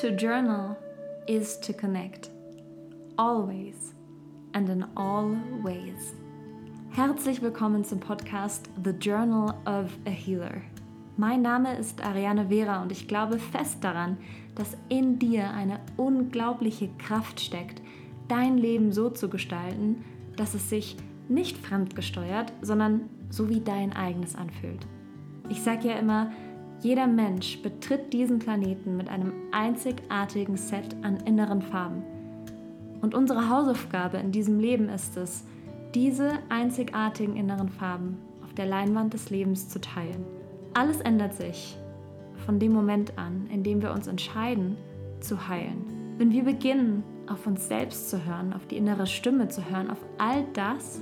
To journal is to connect. Always and in all ways. Herzlich willkommen zum Podcast The Journal of a Healer. Mein Name ist Ariane Vera und ich glaube fest daran, dass in dir eine unglaubliche Kraft steckt, dein Leben so zu gestalten, dass es sich nicht fremdgesteuert, sondern so wie dein eigenes anfühlt. Ich sage ja immer, jeder Mensch betritt diesen Planeten mit einem einzigartigen Set an inneren Farben. Und unsere Hausaufgabe in diesem Leben ist es, diese einzigartigen inneren Farben auf der Leinwand des Lebens zu teilen. Alles ändert sich von dem Moment an, in dem wir uns entscheiden, zu heilen. Wenn wir beginnen, auf uns selbst zu hören, auf die innere Stimme zu hören, auf all das,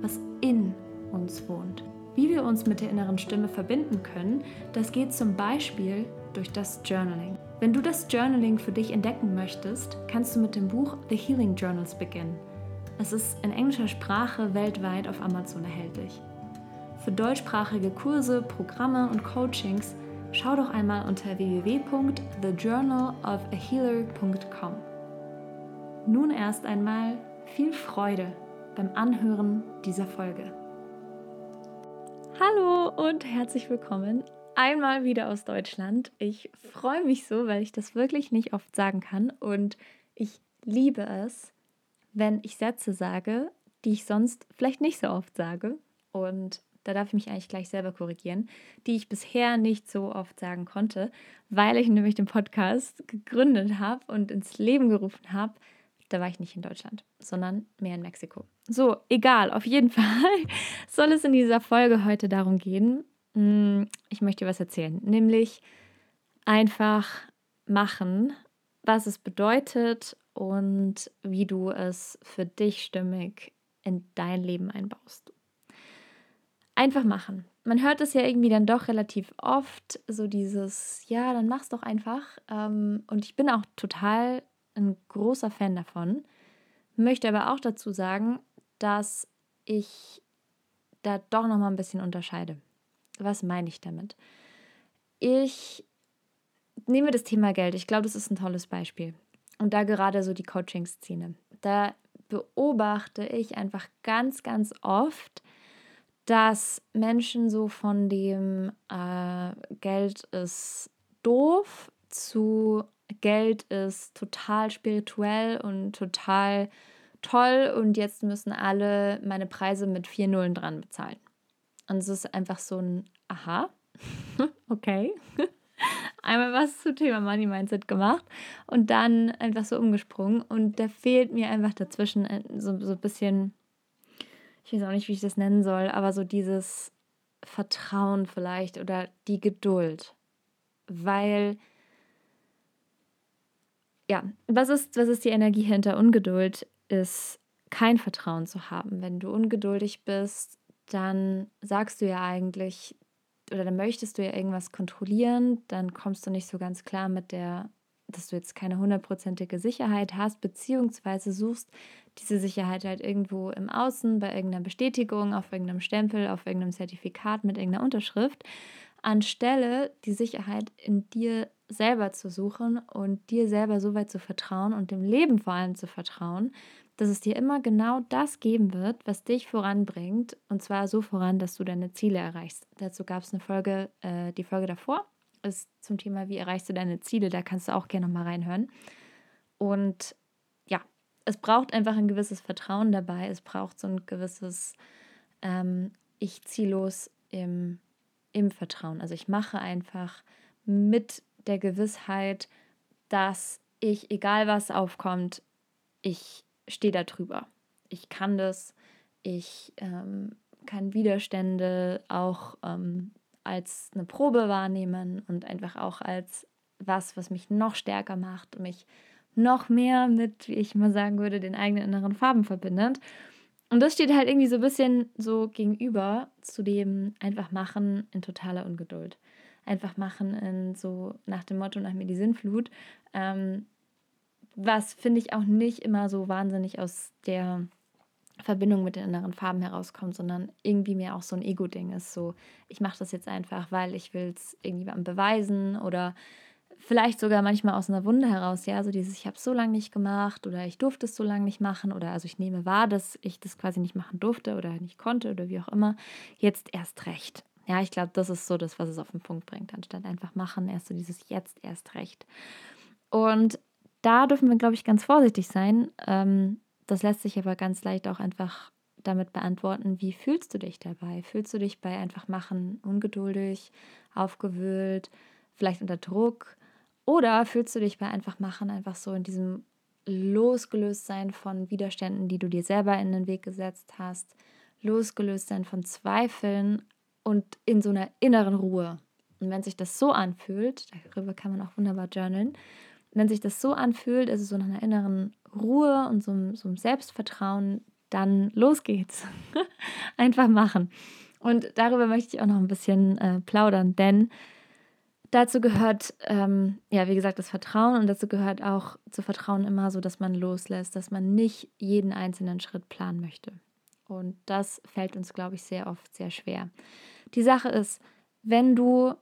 was in uns wohnt. Wie wir uns mit der inneren Stimme verbinden können, das geht zum Beispiel durch das Journaling. Wenn du das Journaling für dich entdecken möchtest, kannst du mit dem Buch The Healing Journals beginnen. Es ist in englischer Sprache weltweit auf Amazon erhältlich. Für deutschsprachige Kurse, Programme und Coachings schau doch einmal unter www.thejournalofahealer.com. Nun erst einmal viel Freude beim Anhören dieser Folge. Hallo und herzlich willkommen einmal wieder aus Deutschland. Ich freue mich so, weil ich das wirklich nicht oft sagen kann. Und ich liebe es, wenn ich Sätze sage, die ich sonst vielleicht nicht so oft sage. Und da darf ich mich eigentlich gleich selber korrigieren, die ich bisher nicht so oft sagen konnte, weil ich nämlich den Podcast gegründet habe und ins Leben gerufen habe, da war ich nicht in Deutschland, sondern mehr in Mexiko. So, egal, auf jeden Fall soll es in dieser Folge heute darum gehen. Hm, ich möchte dir was erzählen, nämlich einfach machen, was es bedeutet und wie du es für dich stimmig in dein Leben einbaust. Einfach machen. Man hört es ja irgendwie dann doch relativ oft, so dieses, ja, dann mach's doch einfach. Ähm, und ich bin auch total ein großer Fan davon. Möchte aber auch dazu sagen, dass ich da doch noch mal ein bisschen unterscheide. Was meine ich damit? Ich nehme das Thema Geld. Ich glaube, das ist ein tolles Beispiel. Und da gerade so die Coaching-Szene. Da beobachte ich einfach ganz, ganz oft, dass Menschen so von dem äh, Geld ist doof zu Geld ist total spirituell und total toll und jetzt müssen alle meine Preise mit vier Nullen dran bezahlen. Und es ist einfach so ein Aha, okay. Einmal was zum Thema Money Mindset gemacht und dann einfach so umgesprungen. Und da fehlt mir einfach dazwischen äh, so, so ein bisschen, ich weiß auch nicht, wie ich das nennen soll, aber so dieses Vertrauen vielleicht oder die Geduld. Weil ja, was ist, was ist die Energie hinter Ungeduld? Ist kein Vertrauen zu haben. Wenn du ungeduldig bist, dann sagst du ja eigentlich, oder dann möchtest du ja irgendwas kontrollieren, dann kommst du nicht so ganz klar mit der, dass du jetzt keine hundertprozentige Sicherheit hast, beziehungsweise suchst diese Sicherheit halt irgendwo im Außen, bei irgendeiner Bestätigung, auf irgendeinem Stempel, auf irgendeinem Zertifikat mit irgendeiner Unterschrift, anstelle die Sicherheit in dir selber zu suchen und dir selber so weit zu vertrauen und dem Leben vor allem zu vertrauen, dass es dir immer genau das geben wird, was dich voranbringt. Und zwar so voran, dass du deine Ziele erreichst. Dazu gab es eine Folge, äh, die Folge davor ist zum Thema, wie erreichst du deine Ziele. Da kannst du auch gerne nochmal reinhören. Und ja, es braucht einfach ein gewisses Vertrauen dabei. Es braucht so ein gewisses ähm, Ich ziehe los im, im Vertrauen. Also ich mache einfach mit der Gewissheit, dass ich, egal was aufkommt, ich stehe da drüber. Ich kann das, ich ähm, kann Widerstände auch ähm, als eine Probe wahrnehmen und einfach auch als was, was mich noch stärker macht, mich noch mehr mit, wie ich mal sagen würde, den eigenen inneren Farben verbindet. Und das steht halt irgendwie so ein bisschen so gegenüber zu dem einfach machen in totaler Ungeduld einfach machen in so nach dem Motto, nach mir die Sinnflut. Ähm, was finde ich auch nicht immer so wahnsinnig aus der Verbindung mit den anderen Farben herauskommt, sondern irgendwie mehr auch so ein Ego-Ding ist. So, ich mache das jetzt einfach, weil ich will es irgendjemandem beweisen oder vielleicht sogar manchmal aus einer Wunde heraus, ja, so dieses, ich habe es so lange nicht gemacht oder ich durfte es so lange nicht machen oder also ich nehme wahr, dass ich das quasi nicht machen durfte oder nicht konnte oder wie auch immer, jetzt erst recht. Ja, ich glaube, das ist so das, was es auf den Punkt bringt, anstatt einfach machen, erst so dieses jetzt erst recht. Und da dürfen wir, glaube ich, ganz vorsichtig sein. Ähm, das lässt sich aber ganz leicht auch einfach damit beantworten, wie fühlst du dich dabei? Fühlst du dich bei einfach machen ungeduldig, aufgewühlt, vielleicht unter Druck? Oder fühlst du dich bei einfach machen einfach so in diesem losgelöst sein von Widerständen, die du dir selber in den Weg gesetzt hast, losgelöst sein von Zweifeln und in so einer inneren Ruhe. Und wenn sich das so anfühlt, darüber kann man auch wunderbar journalen, wenn sich das so anfühlt, also so nach einer inneren Ruhe und so, so einem Selbstvertrauen, dann los geht's. Einfach machen. Und darüber möchte ich auch noch ein bisschen äh, plaudern, denn dazu gehört, ähm, ja, wie gesagt, das Vertrauen und dazu gehört auch zu Vertrauen immer so, dass man loslässt, dass man nicht jeden einzelnen Schritt planen möchte. Und das fällt uns, glaube ich, sehr oft sehr schwer. Die Sache ist, wenn du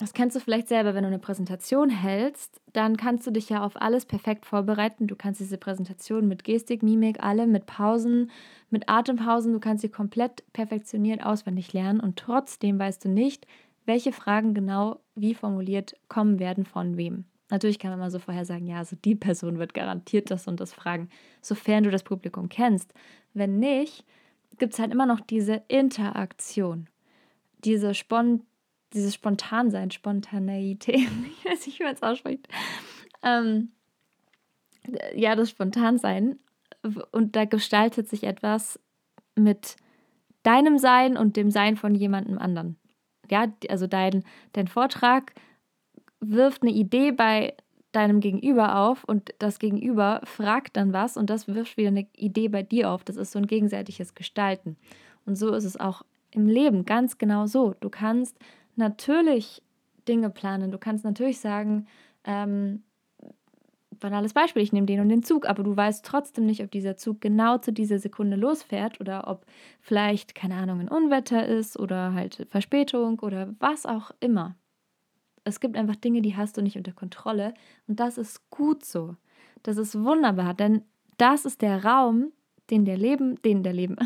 das kennst du vielleicht selber, wenn du eine Präsentation hältst, dann kannst du dich ja auf alles perfekt vorbereiten. Du kannst diese Präsentation mit Gestik, Mimik, alle, mit Pausen, mit Atempausen, du kannst sie komplett perfektioniert auswendig lernen und trotzdem weißt du nicht, welche Fragen genau wie formuliert kommen werden von wem. Natürlich kann man mal so vorher sagen, ja, also die Person wird garantiert das und das fragen, sofern du das Publikum kennst. Wenn nicht, gibt es halt immer noch diese Interaktion, diese Spontanität dieses Spontansein, Spontaneität, ich weiß nicht, wie man es ausspricht. Ähm, ja, das Spontansein. Und da gestaltet sich etwas mit deinem Sein und dem Sein von jemandem anderen. Ja, also dein, dein Vortrag wirft eine Idee bei deinem Gegenüber auf und das Gegenüber fragt dann was und das wirft wieder eine Idee bei dir auf. Das ist so ein gegenseitiges Gestalten. Und so ist es auch im Leben ganz genau so. Du kannst natürlich Dinge planen. Du kannst natürlich sagen, ähm, banales Beispiel, ich nehme den und den Zug, aber du weißt trotzdem nicht, ob dieser Zug genau zu dieser Sekunde losfährt oder ob vielleicht, keine Ahnung, ein Unwetter ist oder halt Verspätung oder was auch immer. Es gibt einfach Dinge, die hast du nicht unter Kontrolle und das ist gut so. Das ist wunderbar, denn das ist der Raum, den der Leben, den der Leben,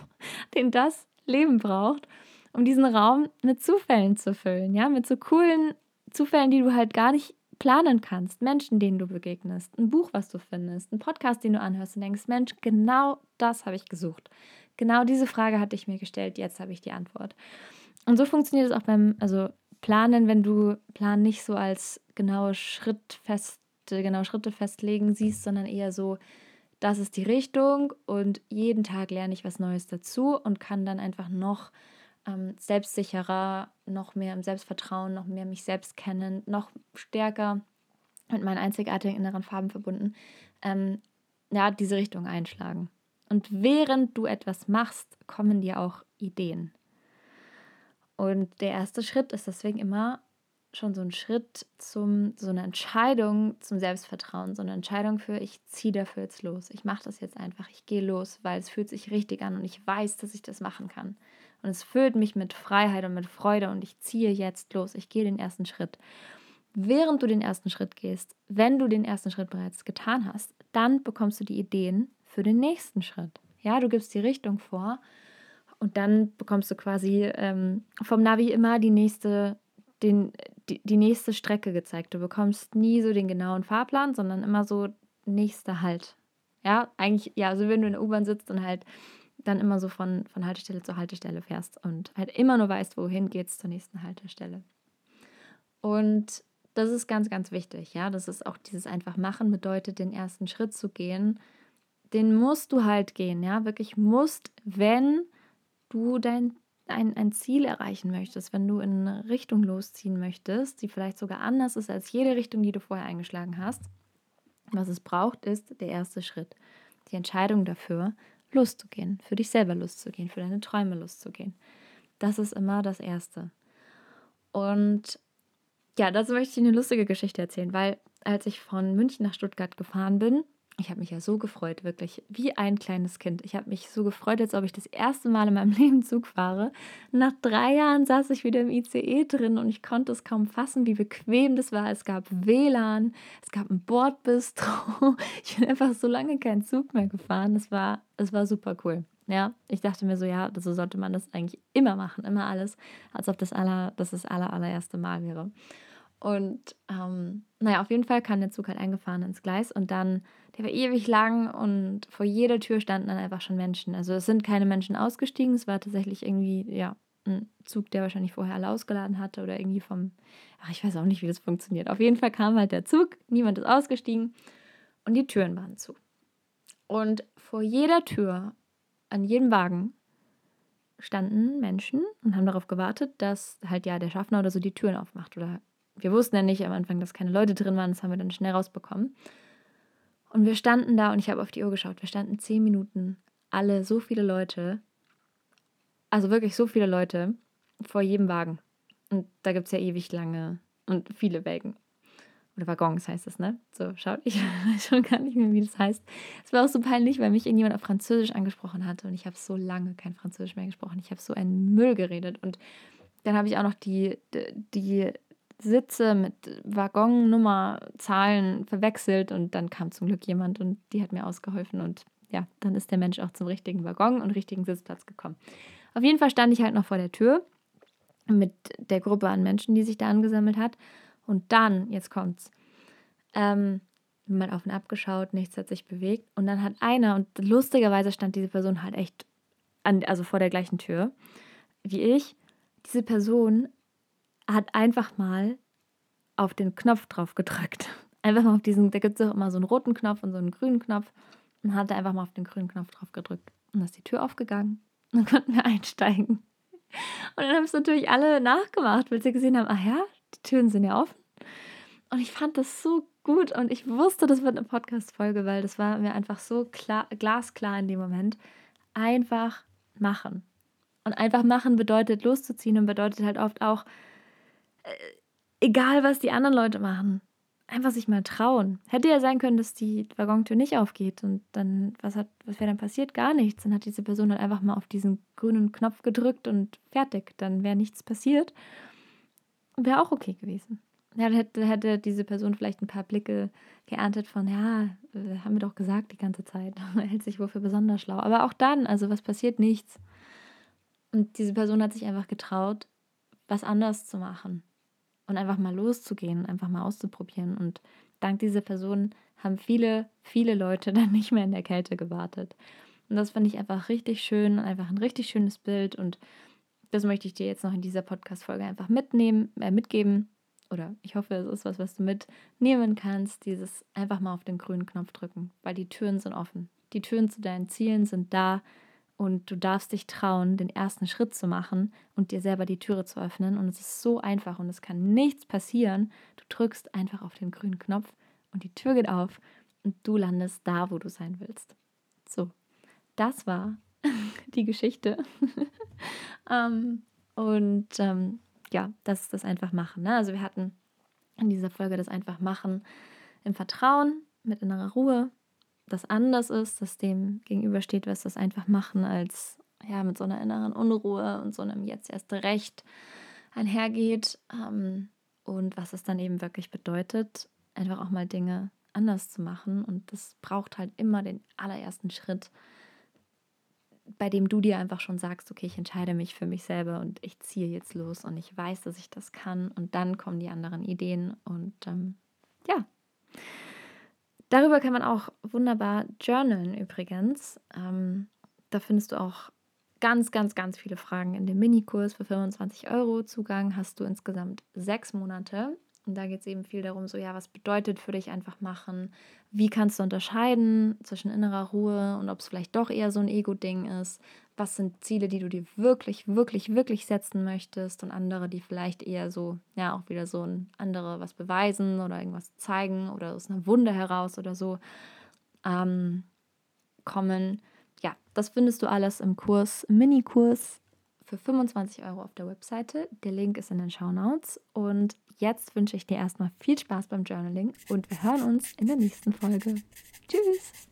den das Leben braucht, um diesen Raum mit Zufällen zu füllen, ja, mit so coolen Zufällen, die du halt gar nicht planen kannst, Menschen, denen du begegnest, ein Buch, was du findest, ein Podcast, den du anhörst und denkst, Mensch, genau das habe ich gesucht. Genau diese Frage hatte ich mir gestellt, jetzt habe ich die Antwort. Und so funktioniert es auch beim, also planen, wenn du Plan nicht so als genaue Schrittfeste, genau Schritte festlegen siehst, sondern eher so, das ist die Richtung und jeden Tag lerne ich was Neues dazu und kann dann einfach noch ähm, selbstsicherer, noch mehr im Selbstvertrauen, noch mehr mich selbst kennen, noch stärker mit meinen einzigartigen inneren Farben verbunden, ähm, ja, diese Richtung einschlagen. Und während du etwas machst, kommen dir auch Ideen. Und der erste Schritt ist deswegen immer schon so ein Schritt zum, so eine Entscheidung zum Selbstvertrauen, so eine Entscheidung für, ich ziehe dafür jetzt los. Ich mache das jetzt einfach, ich gehe los, weil es fühlt sich richtig an und ich weiß, dass ich das machen kann. Und es füllt mich mit Freiheit und mit Freude und ich ziehe jetzt los. Ich gehe den ersten Schritt. Während du den ersten Schritt gehst, wenn du den ersten Schritt bereits getan hast, dann bekommst du die Ideen für den nächsten Schritt. Ja, du gibst die Richtung vor und dann bekommst du quasi ähm, vom Navi immer die nächste, den, die, die nächste Strecke gezeigt. Du bekommst nie so den genauen Fahrplan, sondern immer so nächster Halt. Ja, eigentlich, ja, so wenn du in der U-Bahn sitzt und halt dann immer so von, von Haltestelle zu Haltestelle fährst und halt immer nur weißt, wohin geht es zur nächsten Haltestelle. Und das ist ganz, ganz wichtig, ja. Das ist auch dieses einfach machen bedeutet, den ersten Schritt zu gehen. Den musst du halt gehen, ja. Wirklich musst, wenn du dein ein, ein Ziel erreichen möchtest, wenn du in eine Richtung losziehen möchtest, die vielleicht sogar anders ist als jede Richtung, die du vorher eingeschlagen hast. Was es braucht, ist der erste Schritt. Die Entscheidung dafür, loszugehen, für dich selber loszugehen, für deine Träume loszugehen. Das ist immer das Erste. Und ja, dazu möchte ich eine lustige Geschichte erzählen, weil als ich von München nach Stuttgart gefahren bin, ich habe mich ja so gefreut, wirklich wie ein kleines Kind. Ich habe mich so gefreut, als ob ich das erste Mal in meinem Leben Zug fahre. Nach drei Jahren saß ich wieder im ICE drin und ich konnte es kaum fassen, wie bequem das war. Es gab WLAN, es gab ein Bordbistro. Ich bin einfach so lange keinen Zug mehr gefahren. Es war, es war super cool. Ja, ich dachte mir so, ja, so sollte man das eigentlich immer machen, immer alles, als ob das aller, das, das aller, allererste Mal wäre. Und ähm, naja, auf jeden Fall kam der Zug halt eingefahren ins Gleis und dann, der war ewig lang und vor jeder Tür standen dann einfach schon Menschen. Also es sind keine Menschen ausgestiegen, es war tatsächlich irgendwie, ja, ein Zug, der wahrscheinlich vorher alle ausgeladen hatte oder irgendwie vom, ach, ich weiß auch nicht, wie das funktioniert. Auf jeden Fall kam halt der Zug, niemand ist ausgestiegen und die Türen waren zu. Und vor jeder Tür, an jedem Wagen, standen Menschen und haben darauf gewartet, dass halt ja der Schaffner oder so die Türen aufmacht oder wir wussten ja nicht am Anfang, dass keine Leute drin waren. Das haben wir dann schnell rausbekommen. Und wir standen da und ich habe auf die Uhr geschaut. Wir standen zehn Minuten, alle, so viele Leute. Also wirklich so viele Leute vor jedem Wagen. Und da gibt es ja ewig lange und viele Wägen. Oder Waggons heißt es, ne? So, schaut, ich weiß schon gar nicht mehr, wie das heißt. Es war auch so peinlich, weil mich irgendjemand auf Französisch angesprochen hatte und ich habe so lange kein Französisch mehr gesprochen. Ich habe so einen Müll geredet und dann habe ich auch noch die, die Sitze mit Waggonnummerzahlen verwechselt und dann kam zum Glück jemand und die hat mir ausgeholfen und ja, dann ist der Mensch auch zum richtigen Waggon und richtigen Sitzplatz gekommen. Auf jeden Fall stand ich halt noch vor der Tür mit der Gruppe an Menschen, die sich da angesammelt hat. Und dann, jetzt kommt's, ähm, mal auf und ab geschaut, nichts hat sich bewegt. Und dann hat einer, und lustigerweise stand diese Person halt echt an, also vor der gleichen Tür wie ich. Diese Person hat einfach mal auf den Knopf drauf gedrückt. Einfach mal auf diesen, da gibt es auch immer so einen roten Knopf und so einen grünen Knopf. Und hat einfach mal auf den grünen Knopf drauf gedrückt. Und dann ist die Tür aufgegangen. Und dann konnten wir einsteigen. Und dann haben es natürlich alle nachgemacht, weil sie gesehen haben, ach ja, die Türen sind ja offen. Und ich fand das so gut und ich wusste, das wird eine Podcast-Folge, weil das war mir einfach so klar, glasklar in dem Moment. Einfach machen. Und einfach machen bedeutet loszuziehen und bedeutet halt oft auch, egal was die anderen Leute machen, einfach sich mal trauen. Hätte ja sein können, dass die Waggontür nicht aufgeht und dann, was, hat, was wäre dann passiert? Gar nichts. Dann hat diese Person halt einfach mal auf diesen grünen Knopf gedrückt und fertig. Dann wäre nichts passiert. Wäre auch okay gewesen. Hätte, hätte diese Person vielleicht ein paar Blicke geerntet von, ja, äh, haben wir doch gesagt die ganze Zeit. Hält sich wohl für besonders schlau. Aber auch dann, also was passiert? Nichts. Und diese Person hat sich einfach getraut, was anders zu machen und einfach mal loszugehen, einfach mal auszuprobieren. Und dank dieser Person haben viele, viele Leute dann nicht mehr in der Kälte gewartet. Und das fand ich einfach richtig schön, einfach ein richtig schönes Bild. Und das möchte ich dir jetzt noch in dieser Podcast-Folge einfach mitnehmen, äh, mitgeben. Oder ich hoffe, es ist was, was du mitnehmen kannst. Dieses einfach mal auf den grünen Knopf drücken, weil die Türen sind offen. Die Türen zu deinen Zielen sind da und du darfst dich trauen, den ersten Schritt zu machen und dir selber die Türe zu öffnen. Und es ist so einfach und es kann nichts passieren. Du drückst einfach auf den grünen Knopf und die Tür geht auf und du landest da, wo du sein willst. So, das war die Geschichte. ähm, und ähm, ja, das ist das einfach machen. Ne? Also wir hatten in dieser Folge das einfach machen im Vertrauen, mit innerer Ruhe, das anders ist, das dem gegenübersteht, was das einfach machen, als ja, mit so einer inneren Unruhe und so einem jetzt erst recht einhergeht. Ähm, und was es dann eben wirklich bedeutet, einfach auch mal Dinge anders zu machen. Und das braucht halt immer den allerersten Schritt, bei dem du dir einfach schon sagst, okay, ich entscheide mich für mich selber und ich ziehe jetzt los und ich weiß, dass ich das kann. Und dann kommen die anderen Ideen und ähm, ja. Darüber kann man auch wunderbar journalen übrigens. Ähm, da findest du auch ganz, ganz, ganz viele Fragen in dem Minikurs für 25 Euro. Zugang hast du insgesamt sechs Monate. Und da geht es eben viel darum, so ja, was bedeutet für dich einfach machen? Wie kannst du unterscheiden zwischen innerer Ruhe und ob es vielleicht doch eher so ein Ego-Ding ist? Was sind Ziele, die du dir wirklich, wirklich, wirklich setzen möchtest und andere, die vielleicht eher so, ja, auch wieder so ein andere was beweisen oder irgendwas zeigen oder aus einer Wunde heraus oder so ähm, kommen. Ja, das findest du alles im Kurs, im Minikurs für 25 Euro auf der Webseite. Der Link ist in den Show Notes. Und jetzt wünsche ich dir erstmal viel Spaß beim Journaling und wir hören uns in der nächsten Folge. Tschüss!